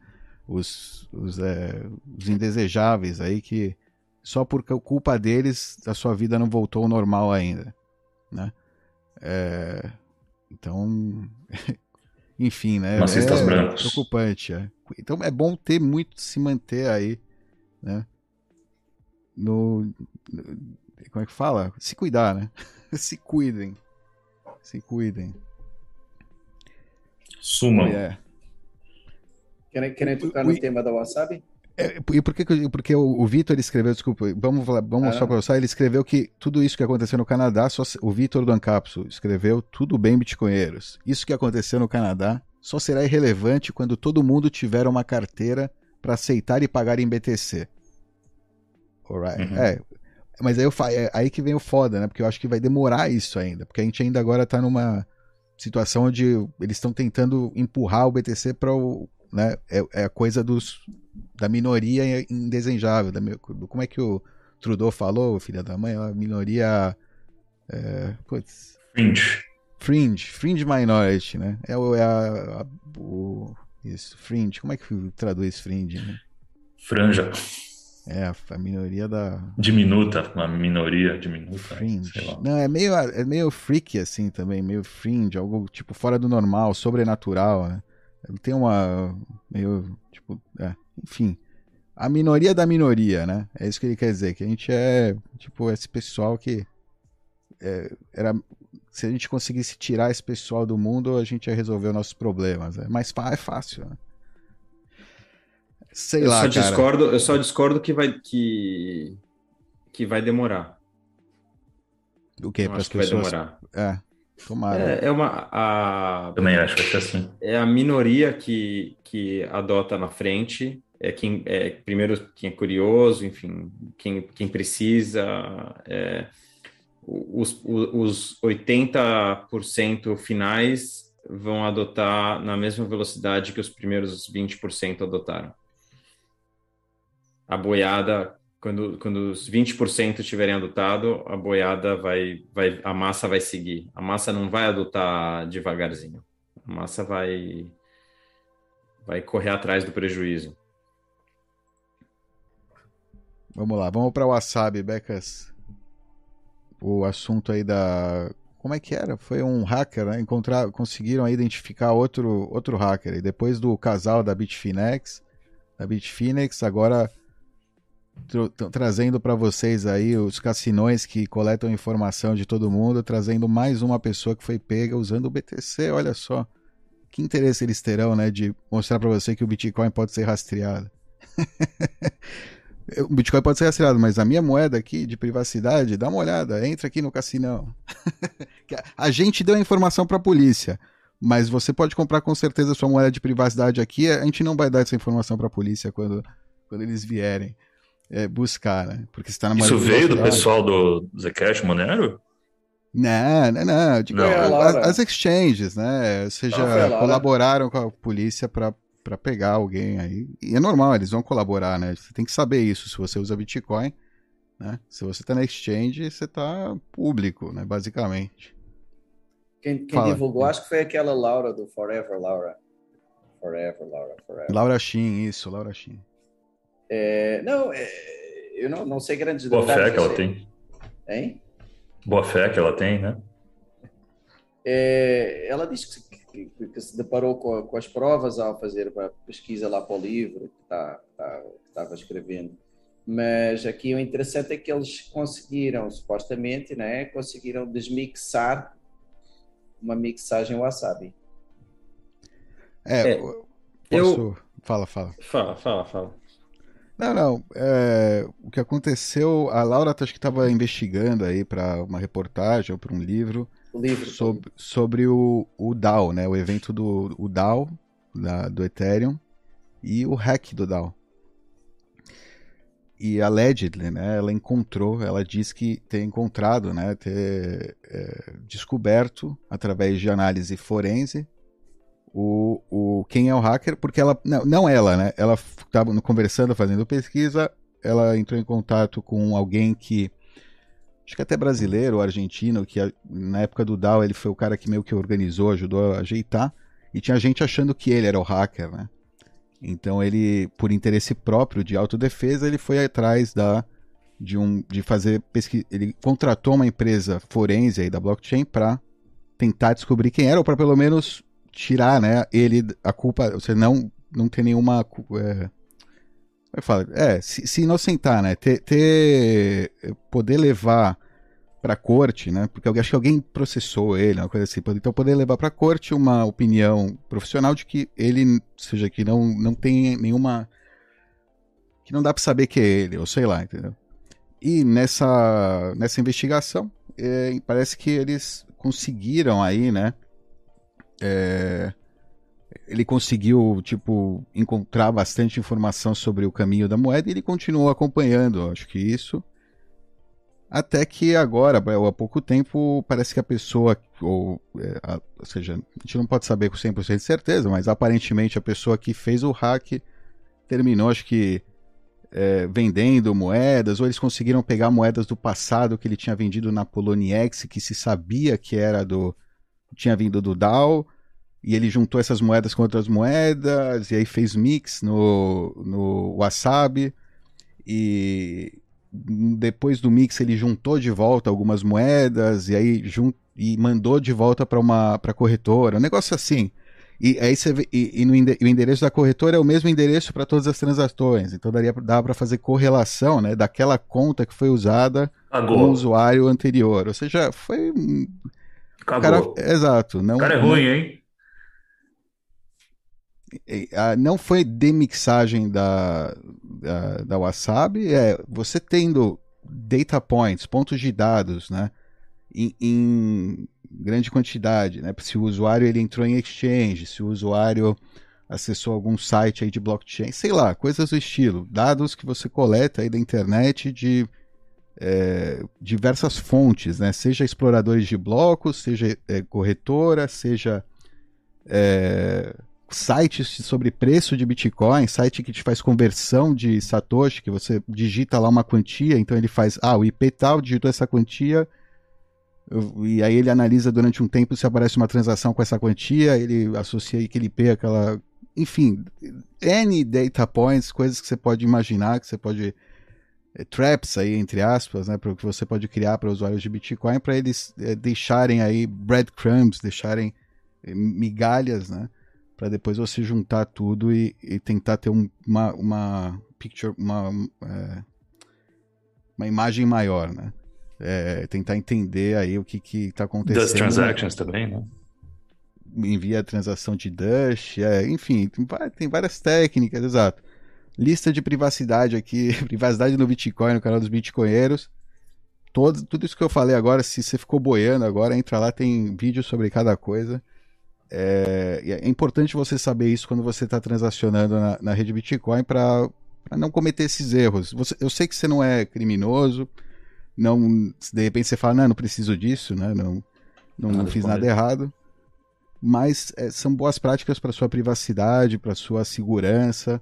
Os, os, é, os indesejáveis aí que só por culpa deles a sua vida não voltou ao normal ainda, né? É... Então, enfim, né? Racistas é brancos. preocupante. É. Então é bom ter muito se manter aí, né? No, no como é que fala? Se cuidar, né? se cuidem, se cuidem. Sumam. É. Querem, querem tocar no tema da Wasabi? É, e por que, porque o, o Vitor escreveu, desculpa, vamos, vamos ah. só para ele escreveu que tudo isso que aconteceu no Canadá, só, o Vitor do Ancapso escreveu tudo bem, bitcoinheiros. Isso que aconteceu no Canadá só será irrelevante quando todo mundo tiver uma carteira para aceitar e pagar em BTC. Alright. Uhum. É, mas aí, eu, é aí que vem o foda, né? Porque eu acho que vai demorar isso ainda, porque a gente ainda agora tá numa situação onde eles estão tentando empurrar o BTC para o, né? É, é a coisa dos da minoria indesejável. Da, do, como é que o Trudeau falou, filha da mãe? A minoria. É, putz, fringe. Fringe, fringe minority, né? É, é a, a, o, isso, fringe. Como é que traduz fringe? Né? Franja. É, a minoria da. Diminuta, uma minoria diminuta. Fringe. Não, é meio, é meio freaky assim também, meio fringe, algo tipo fora do normal, sobrenatural, né? Tem uma. meio. tipo. É, enfim. A minoria da minoria, né? É isso que ele quer dizer. Que a gente é, tipo, esse pessoal que. É, era, se a gente conseguisse tirar esse pessoal do mundo, a gente ia resolver os nossos problemas. É mais é fácil, né? Sei eu lá, só cara. Discordo, eu só discordo que vai, que, que vai demorar. O quê? Para as pessoas... vai demorar. É. Tomara. É, é uma. A, Também acho que vai ser assim. É a minoria que, que adota na frente. É quem é primeiro quem é curioso, enfim, quem, quem precisa. É, os, os 80% finais vão adotar na mesma velocidade que os primeiros 20% adotaram. A boiada quando, quando os 20% tiverem adotado, a boiada vai, vai, a massa vai seguir. A massa não vai adotar devagarzinho. A massa vai, vai correr atrás do prejuízo. Vamos lá, vamos para o wasabi, Becas. O assunto aí da como é que era? Foi um hacker, né? Encontrar, conseguiram identificar outro outro hacker. E depois do casal da Bitfinex, da Bitfinex, agora trazendo para vocês aí os cassinões que coletam informação de todo mundo, trazendo mais uma pessoa que foi pega usando o BTC, olha só. Que interesse eles terão, né, de mostrar para você que o Bitcoin pode ser rastreado. o Bitcoin pode ser rastreado, mas a minha moeda aqui de privacidade, dá uma olhada, entra aqui no cassinão. a gente deu a informação para a polícia, mas você pode comprar com certeza sua moeda de privacidade aqui, a gente não vai dar essa informação para a polícia quando, quando eles vierem é, buscar, né? Porque está na Isso veio do pessoal do Zcash Monero? Não, não, não. Digo, não as, as, exchanges, né? Ou seja, não, colaboraram com a polícia para para pegar alguém aí. E é normal, eles vão colaborar, né? Você tem que saber isso. Se você usa Bitcoin, né? Se você está na exchange, você está público, né? Basicamente. Quem, quem divulgou, acho que foi aquela Laura do Forever Laura. Forever, Laura, Forever. Laura Shin, isso, Laura Shin. É, não, é, eu não, não sei grandes Boa detalhes. Boa fé que ela tem. Hein? Boa fé que ela tem, né? É, ela disse que que, que se deparou com, com, as provas ao fazer a pesquisa lá para o livro que, tá, tá, que estava escrevendo. Mas aqui o interessante é que eles conseguiram, supostamente, né, conseguiram desmixar uma mixagem wasabi. É, é posso... eu... Fala, fala. Fala, fala, fala. Não, não. É, o que aconteceu, a Laura acho que estava investigando aí para uma reportagem ou para um livro livro. Sobre, sobre o, o DAO, né? O evento do o DAO, da, do Ethereum, e o hack do DAO. E allegedly, né, ela encontrou, ela diz que ter encontrado, né, ter é, descoberto através de análise forense o, o quem é o hacker, porque ela não, não ela, né, ela estava conversando, fazendo pesquisa, ela entrou em contato com alguém que acho que até brasileiro argentino, que na época do DAO ele foi o cara que meio que organizou, ajudou a ajeitar, e tinha gente achando que ele era o hacker, né? Então ele, por interesse próprio de autodefesa, ele foi atrás da de um de fazer pesquisa, ele contratou uma empresa forense aí da blockchain para tentar descobrir quem era ou para pelo menos tirar, né, ele a culpa, você não não ter nenhuma é, eu falo, é, se, se inocentar, né? Ter, ter poder levar para corte, né? Porque eu acho que alguém processou ele, uma coisa assim. Então poder levar para corte uma opinião profissional de que ele, seja que não não tem nenhuma que não dá para saber que é ele, ou sei lá, entendeu? E nessa nessa investigação, é, parece que eles conseguiram aí, né? É, ele conseguiu, tipo, encontrar bastante informação sobre o caminho da moeda e ele continuou acompanhando, acho que isso. Até que agora, há pouco tempo, parece que a pessoa, ou, é, a, ou seja, a gente não pode saber com 100% de certeza, mas aparentemente a pessoa que fez o hack terminou, acho que, é, vendendo moedas, ou eles conseguiram pegar moedas do passado que ele tinha vendido na Poloniex, que se sabia que era do. Tinha vindo do DAO e ele juntou essas moedas com outras moedas, e aí fez mix no, no Wasabi, e depois do mix ele juntou de volta algumas moedas, e aí jun... e mandou de volta para uma pra corretora, um negócio assim. E aí você vê, e, e no, o endereço da corretora é o mesmo endereço para todas as transações. Então daria dá para fazer correlação, né, daquela conta que foi usada Agora. com o usuário anterior. Ou seja, foi Acabou. Cara, exato, não. O cara é ruim, hein? não foi demixagem da, da, da Wasabi, é você tendo data points, pontos de dados, né, em, em, grande quantidade, né, se o usuário ele entrou em exchange, se o usuário acessou algum site aí de blockchain, sei lá, coisas do estilo, dados que você coleta aí da internet de é, diversas fontes, né, seja exploradores de blocos, seja é, corretora, seja é, sites sobre preço de Bitcoin, site que te faz conversão de Satoshi, que você digita lá uma quantia, então ele faz, ah, o IP tal digitou essa quantia, e aí ele analisa durante um tempo se aparece uma transação com essa quantia, ele associa aquele IP aquela. Enfim, N data points, coisas que você pode imaginar, que você pode. É, traps aí, entre aspas, né, que você pode criar para usuários de Bitcoin, para eles é, deixarem aí breadcrumbs, deixarem é, migalhas, né? para depois você juntar tudo e, e tentar ter um, uma, uma picture, uma, é, uma imagem maior, né? É, tentar entender aí o que que está acontecendo. Das transactions né? também, né? Envia a transação de Dash, é, enfim, tem várias técnicas, exato. Lista de privacidade aqui, privacidade no Bitcoin, no canal dos Bitcoinheiros. Todo, tudo isso que eu falei agora, se você ficou boiando agora, entra lá, tem vídeo sobre cada coisa. É, é importante você saber isso quando você está transacionando na, na, rede Bitcoin para não cometer esses erros. Você, eu sei que você não é criminoso, não de repente você fala, não, não preciso disso, né? não, não, não fiz nada errado. mas é, são boas práticas para sua privacidade, para sua segurança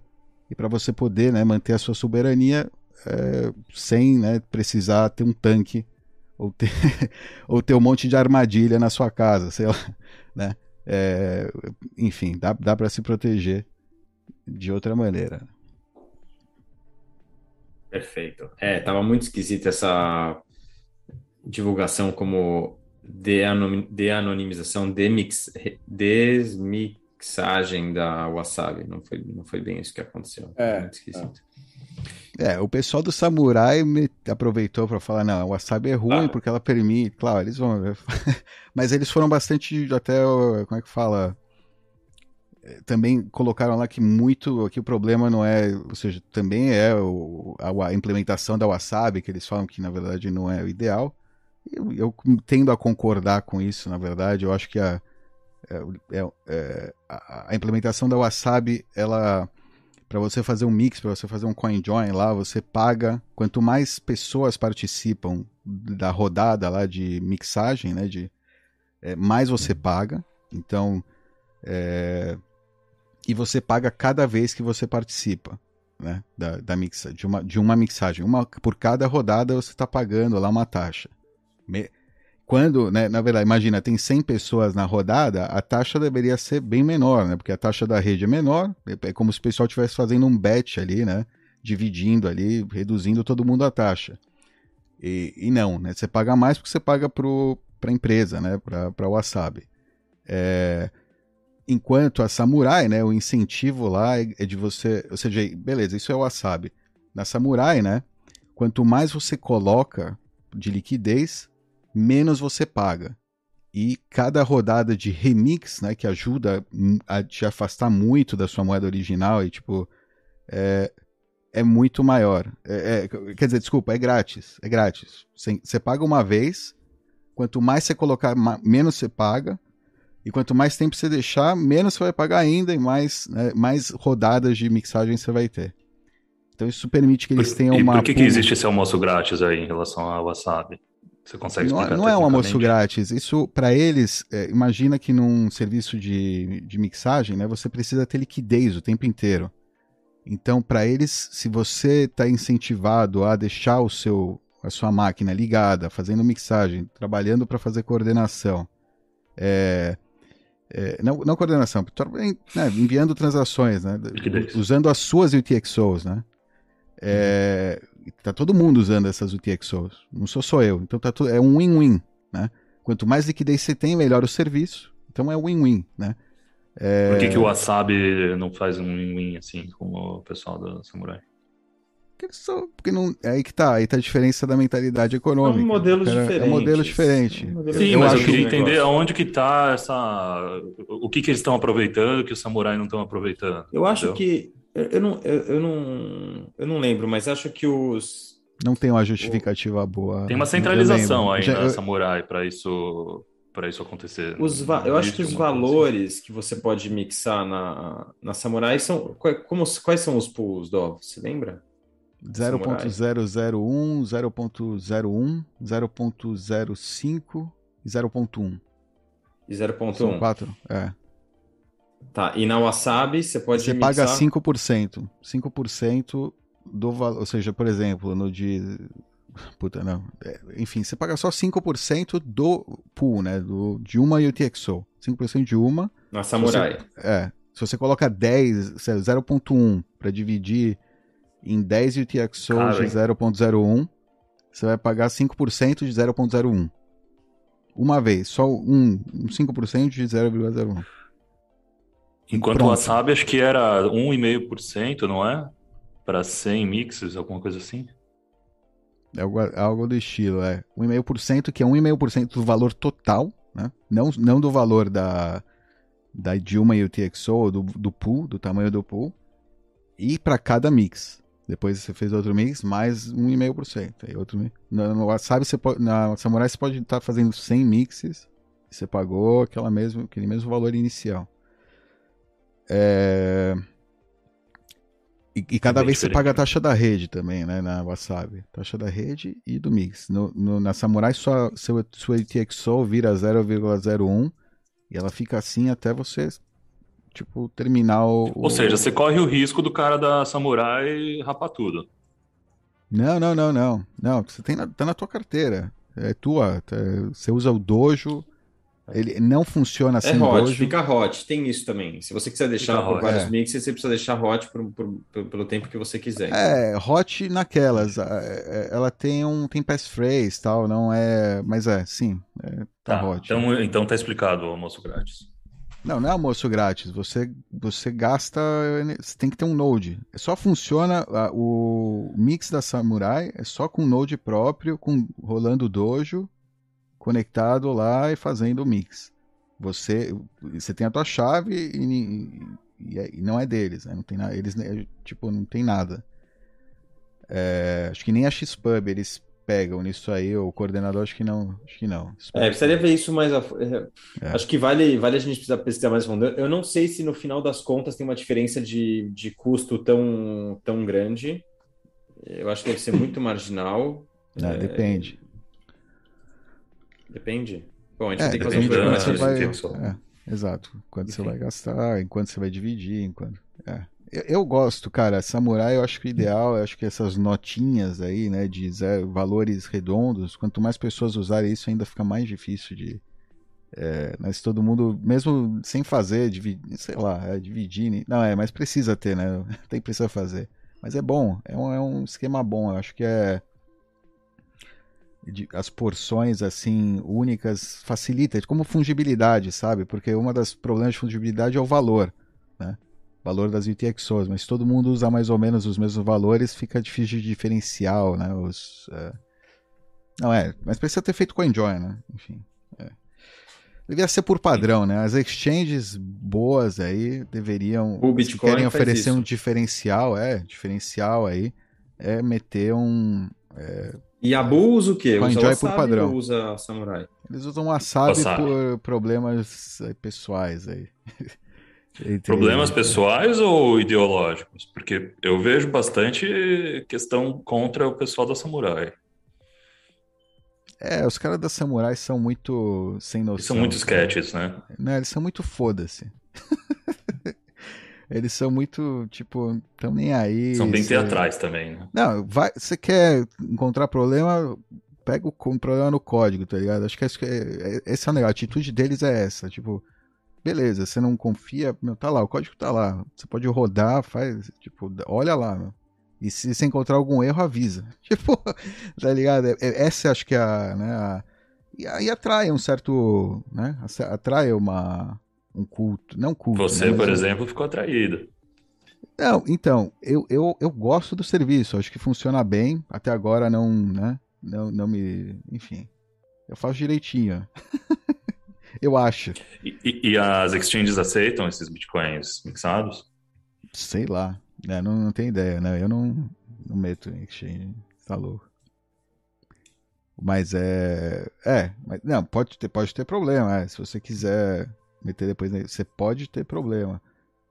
e para você poder né, manter a sua soberania é, sem né, precisar ter um tanque ou ter, ou ter um monte de armadilha na sua casa, sei lá, né? É, enfim, dá, dá para se proteger de outra maneira. Perfeito. É, tava muito esquisita essa divulgação como de, anonimização, demix, desmixagem da Wasabi. Não foi, não foi bem isso que aconteceu. É, muito esquisito. É. é, o pessoal do Samurai me aproveitou para falar, não, a Wasabi é ruim porque ela permite, claro, eles vão, mas eles foram bastante até, como é que fala, também colocaram lá que muito que o problema não é, ou seja, também é o, a, a, implementação da Wasabi, que eles falam que na verdade não é o ideal. Eu, eu tendo a concordar com isso, na verdade. Eu acho que a, é, é, é a, a, implementação da Wasabi, ela para você fazer um mix, para você fazer um coin join lá, você paga. Quanto mais pessoas participam da rodada lá de mixagem, né, de é, mais você paga. Então, é, e você paga cada vez que você participa. Né, da, da mixa, de, uma, de uma mixagem. Uma, por cada rodada você está pagando lá uma taxa. Me, quando, né, na verdade, imagina, tem 100 pessoas na rodada, a taxa deveria ser bem menor, né? Porque a taxa da rede é menor, é, como se o pessoal estivesse fazendo um bet ali, né? Dividindo ali, reduzindo todo mundo a taxa. E, e não, né? Você paga mais porque você paga para a empresa, né? Para o Wasabi. É, enquanto a Samurai, né, o incentivo lá é, é de você, ou seja, beleza, isso é o Wasabi. Na Samurai, né, quanto mais você coloca de liquidez, menos você paga. E cada rodada de remix, né, que ajuda a te afastar muito da sua moeda original e tipo é, é muito maior. É, é, quer dizer, desculpa, é grátis, é grátis. Você paga uma vez, quanto mais você colocar, menos você paga e quanto mais tempo você deixar, menos você vai pagar ainda e mais, né, mais rodadas de mixagem você vai ter. Então isso permite que eles tenham e uma. Por que, que existe esse almoço grátis aí em relação ao wasabi? Você consegue explicar? Não, não é um almoço grátis. Isso, para eles, é, imagina que num serviço de, de mixagem, né, você precisa ter liquidez o tempo inteiro. Então, para eles, se você está incentivado a deixar o seu, a sua máquina ligada, fazendo mixagem, trabalhando para fazer coordenação, é, é, não, não coordenação, né, enviando transações, né, usando as suas UTXOs, né? É, tá todo mundo usando essas UTXOs, não sou só eu. Então tá tudo, é um win-win, né? Quanto mais liquidez você tem, melhor o serviço. Então é win-win, né? É... Por que, que o Wasabi não faz um win-win assim, como o pessoal da Samurai? Porque não, é aí que tá, aí tá a diferença da mentalidade econômica. São modelos cara, diferentes. É um modelo diferente. Sim, eu mas eu queria entender aonde que tá essa. O que, que eles estão aproveitando que os samurai não estão aproveitando. Eu acho entendeu? que. Eu não, eu, eu, não, eu não lembro, mas acho que os. Não tem uma justificativa boa. Tem uma centralização aí na Samurai para isso para isso acontecer. Os eu acho que os valores assim. que você pode mixar na, na Samurai são. Como, quais são os pools, Dó? Você lembra? 0.001, 0.01, 0.05 e 0.1. E 0.1? São quatro, é. Tá, e na Wasabi você pode Você mixar... paga 5%. 5% do valor, ou seja, por exemplo, no de... Puta, não. É, enfim, você paga só 5% do pool, né? Do, de uma UTXO. 5% de uma. Na Samurai. Você, é. Se você coloca 10, 0.1 para dividir em 10 UTXO de 0.01, você vai pagar 5% de 0.01. Uma vez, só um, um 5% de 0,01. Enquanto o Wasabi acho que era 1,5%, não é? Para 100 mixes, alguma coisa assim? É algo, algo do estilo, é. 1,5%, que é 1,5% do valor total, né? Não, não do valor da, da Dilma UTXO, do, do pool, do tamanho do pool. E para cada mix. Depois você fez outro mix, mais 1,5%. Aí outro no, no Wasabi, você pode, na Samurai, você pode estar fazendo 100 mixes e você pagou aquela mesmo, aquele mesmo valor inicial. É... E, e, cada é vez você paga a né? taxa da rede também, né? Na Wasabi. Taxa da rede e do mix. No, no na Samurai, sua, seu, sua TXO vira 0,01 E ela fica assim até você, tipo, terminar o. Ou seja, você corre o risco do cara da Samurai rapar tudo. Não, não, não, não. Não, você tem na, tá na tua carteira. É tua. Tá, você usa o dojo. Ele não funciona assim. É hot, dojo. fica hot. Tem isso também. Se você quiser deixar fica por hot, vários é. mixes, você precisa deixar hot por, por, por, pelo tempo que você quiser. É, hot naquelas. É, ela tem um tem passphrase tal, não é. Mas é, sim. É, tá, tá, hot. Então, então tá explicado o almoço grátis. Não, não é almoço grátis. Você, você gasta. Você tem que ter um Node. Só funciona o mix da Samurai é só com Node próprio, com rolando dojo, conectado lá e fazendo o mix. Você, você tem a tua chave e, e, e não é deles, né? Não tem nada. Eles tipo não tem nada. É, acho que nem a Xpub eles pegam nisso aí, o coordenador acho que não, acho que não. É, precisaria ver isso mais a... É, é. Acho que vale, vale a gente precisar pesquisar mais fundo. Eu não sei se no final das contas tem uma diferença de, de custo tão, tão grande. Eu acho que deve ser muito marginal. Não, é... Depende. Depende. Bom, a gente é, tem que fazer um programa disso. Vai... É, exato. Quanto Enfim. você vai gastar, enquanto você vai dividir, enquanto... É. Eu, eu, gosto, cara. Samurai, eu acho que o ideal, eu acho que essas notinhas aí, né, de zero, valores redondos, quanto mais pessoas usarem isso, ainda fica mais difícil de. É, mas todo mundo, mesmo sem fazer, dividir, sei lá, é, dividir. Não, é, mas precisa ter, né? Tem que precisar fazer. Mas é bom, é um, é um esquema bom. Eu acho que é. As porções assim únicas facilita, como fungibilidade, sabe? Porque uma das problemas de fungibilidade é o valor, né? valor das UTXOs, mas todo mundo usa mais ou menos os mesmos valores, fica difícil de diferenciar, né? Os, é... Não é, mas precisa ter feito CoinJoin, né? Enfim. É. Devia ser por padrão, né? As exchanges boas aí deveriam, o se querem oferecer um diferencial, é, diferencial aí, é meter um... É... E a Bull usa o quê? CoinJoy usa por padrão. Ou usa Samurai? Eles usam Wasabi, Wasabi. por problemas pessoais aí. Problemas pessoais ou ideológicos? Porque eu vejo bastante questão contra o pessoal da Samurai. É, os caras da Samurai são muito sem noção. Eles são muito sketches, né? Não, eles são muito foda-se. eles são muito, tipo, tão nem aí. São bem cê... teatrais também, né? Não, vai, você quer encontrar problema, pega o um problema no código, tá ligado? Acho que esse é, esse é o negócio. A atitude deles é essa, tipo, beleza, você não confia, meu, tá lá, o código tá lá. Você pode rodar, faz, tipo, olha lá, meu. E se você encontrar algum erro, avisa. Tipo, tá ligado? É, é, essa acho que é a, né, a, e aí atrai um certo, né, atrai uma, um culto, não culto. Você, né, por exemplo, ficou atraído. Não, então, eu, eu, eu gosto do serviço, acho que funciona bem, até agora não, né, não, não me, enfim, eu faço direitinho. Eu acho. E, e, as exchanges aceitam esses bitcoins mixados? Sei lá. É, não, não tenho ideia, né? Eu não, não meto em exchange. Tá louco. Mas é. É, mas, não, pode ter, pode ter problema. É. Se você quiser meter depois, você pode ter problema.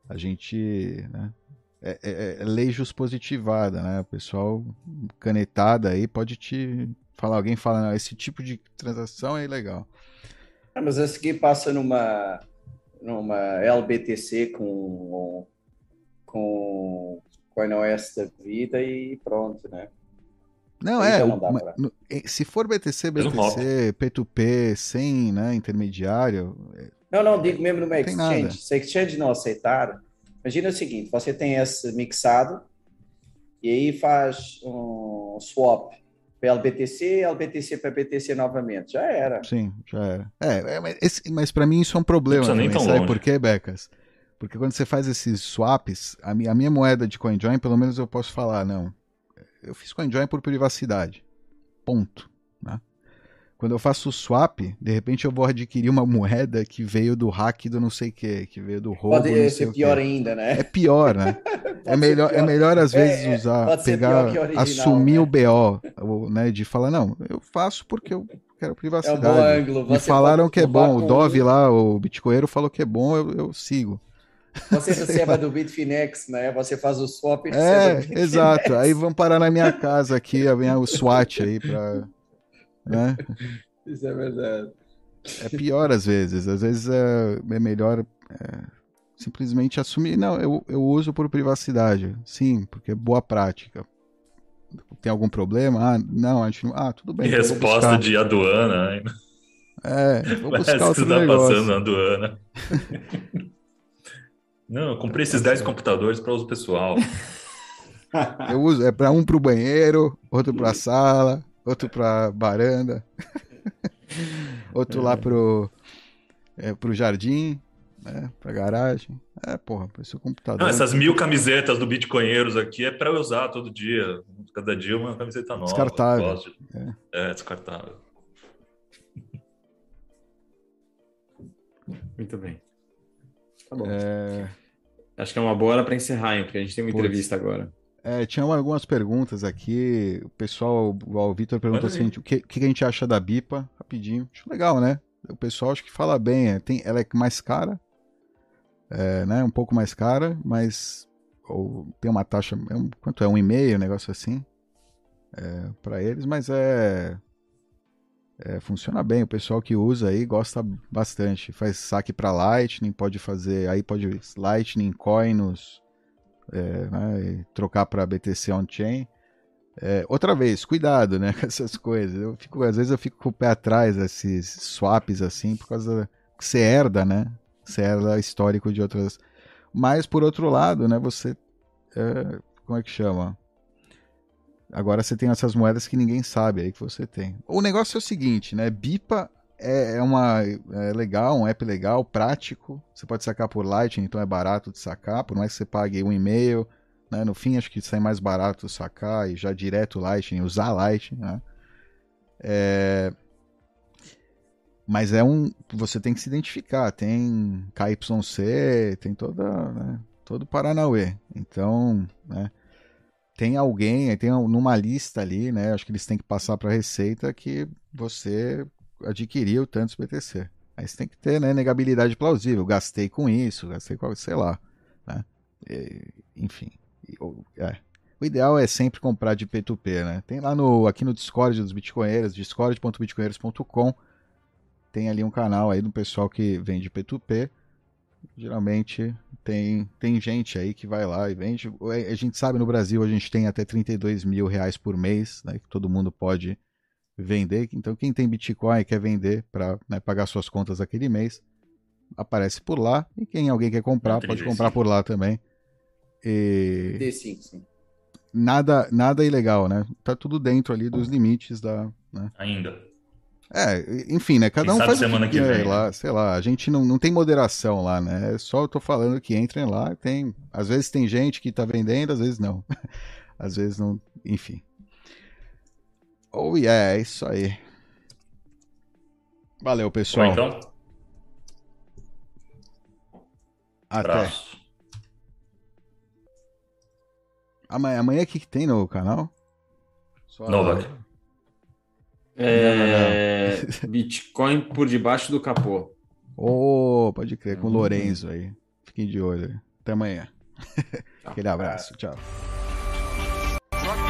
A gente. Né? É, é, é lei positivada, né? O pessoal canetada aí pode te falar. Alguém fala, esse tipo de transação é ilegal. Ah, mas a seguir passa numa, numa LBTC com, com CoinOS da vida e pronto, né? Não, é. Não pra... se for BTC, BTC, P2P, sem né, intermediário. Não, não, digo mesmo numa exchange. Se a exchange não aceitar, imagina o seguinte: você tem esse mixado e aí faz um swap para LBTC, LBTC para BTC novamente. Já era. Sim, já era. É, é mas, mas para mim isso é um problema. Não nem tão sabe longe. por quê, Becas? Porque quando você faz esses swaps, a minha, a minha moeda de CoinJoin, pelo menos eu posso falar, não. Eu fiz CoinJoin por privacidade. Ponto. Né? Quando eu faço o swap, de repente eu vou adquirir uma moeda que veio do hack do não sei o que, que veio do roubo. Pode ser pior ainda, né? É pior, né? é melhor, é melhor às vezes é, usar, pegar, original, assumir né? o BO, né? De falar, não, eu faço porque eu quero privacidade. É um bom ângulo. Me falaram que é bom, o Dove lá, o Bitcoinheiro falou que é bom, eu, eu sigo. Você recebe do Bitfinex, né? Você faz o swap e É, exato. Aí vão parar na minha casa aqui, vem o SWAT aí para né? Isso é verdade. é pior às vezes. Às vezes é, é melhor é, simplesmente assumir. Não, eu, eu uso por privacidade. Sim, porque é boa prática. Tem algum problema? Ah, não, a gente não. Ah, tudo bem. E resposta de aduana. É, vou buscar Parece outro que você tá negócio. passando na aduana. não, eu comprei esses 10 computadores para uso pessoal. Eu uso, é para um para o banheiro, outro para a sala, outro para varanda, outro é. lá pro é, pro jardim, né, para garagem. É, porra, para seu computador. Não, essas mil camisetas do Bitcoinheiros aqui é para eu usar todo dia. Cada dia uma camiseta nova. Descartável. De... É. é, descartável. Muito bem. Tá bom. É... Acho que é uma boa hora para encerrar, hein, porque a gente tem uma Putz. entrevista agora. É, tinha algumas perguntas aqui. O pessoal, o Vitor perguntou assim, o que, que a gente acha da BIPA? Rapidinho. Acho legal, né? O pessoal acho que fala bem. É, tem, ela é mais cara, é, né? Um pouco mais cara, mas ou, tem uma taxa. É um, quanto é? Um e-mail, um negócio assim. É, para eles, mas é, é, Funciona bem. O pessoal que usa aí gosta bastante. Faz saque para Lightning, pode fazer. Aí pode Lightning, Coinos é, né, trocar para BTC on-chain. É, outra vez, cuidado, né, com essas coisas. Eu fico, às vezes eu fico com o pé atrás esses swaps assim, por causa que você herda, né? Você herda histórico de outras. Mas por outro lado, né, você é, como é que chama? Agora você tem essas moedas que ninguém sabe aí que você tem. O negócio é o seguinte, né? BIPA é, é, uma é legal, um app legal, prático. Você pode sacar por Lightning, então é barato de sacar, por mais que você pague um e-mail. Né? No fim, acho que sai mais barato sacar e já direto Lightning, usar Lightning. Né? É... Mas é um. Você tem que se identificar. Tem KYC, tem toda. Né? Todo Paranauê. Então, né? tem alguém, tem numa lista ali, né? Acho que eles têm que passar para a Receita que você adquiriu tantos BTC. Aí você tem que ter né, negabilidade plausível. Gastei com isso, gastei com, sei lá. Né? E, enfim. É. O ideal é sempre comprar de P2P, né? Tem lá no, aqui no Discord dos Bitcoinheiros, discord.bitcoinheiros.com. Tem ali um canal aí do pessoal que vende P2P. Geralmente tem, tem gente aí que vai lá e vende. A gente sabe no Brasil a gente tem até 32 mil reais por mês, né? Que todo mundo pode vender. Então, quem tem Bitcoin e quer vender para né, pagar suas contas aquele mês, aparece por lá. E quem alguém quer comprar, pode comprar por lá também. E... D5, sim. Nada, nada ilegal, né? Tá tudo dentro ali dos limites da. Né? Ainda. É, enfim, né? Cada quem um faz semana o que, que vem, lá, sei lá. A gente não, não tem moderação lá, né? É só eu tô falando que entrem lá, tem. Às vezes tem gente que tá vendendo, às vezes não. às vezes não. Enfim. Oh yeah, é isso aí. Valeu, pessoal. Bom, então. Até. Abraço. Amanhã, amanhã o que, que tem no canal? Só Novak. É... Bitcoin por debaixo do capô. Oh, pode crer, com o Lorenzo aí. Fiquem de olho. Até amanhã. Aquele abraço. Tchau.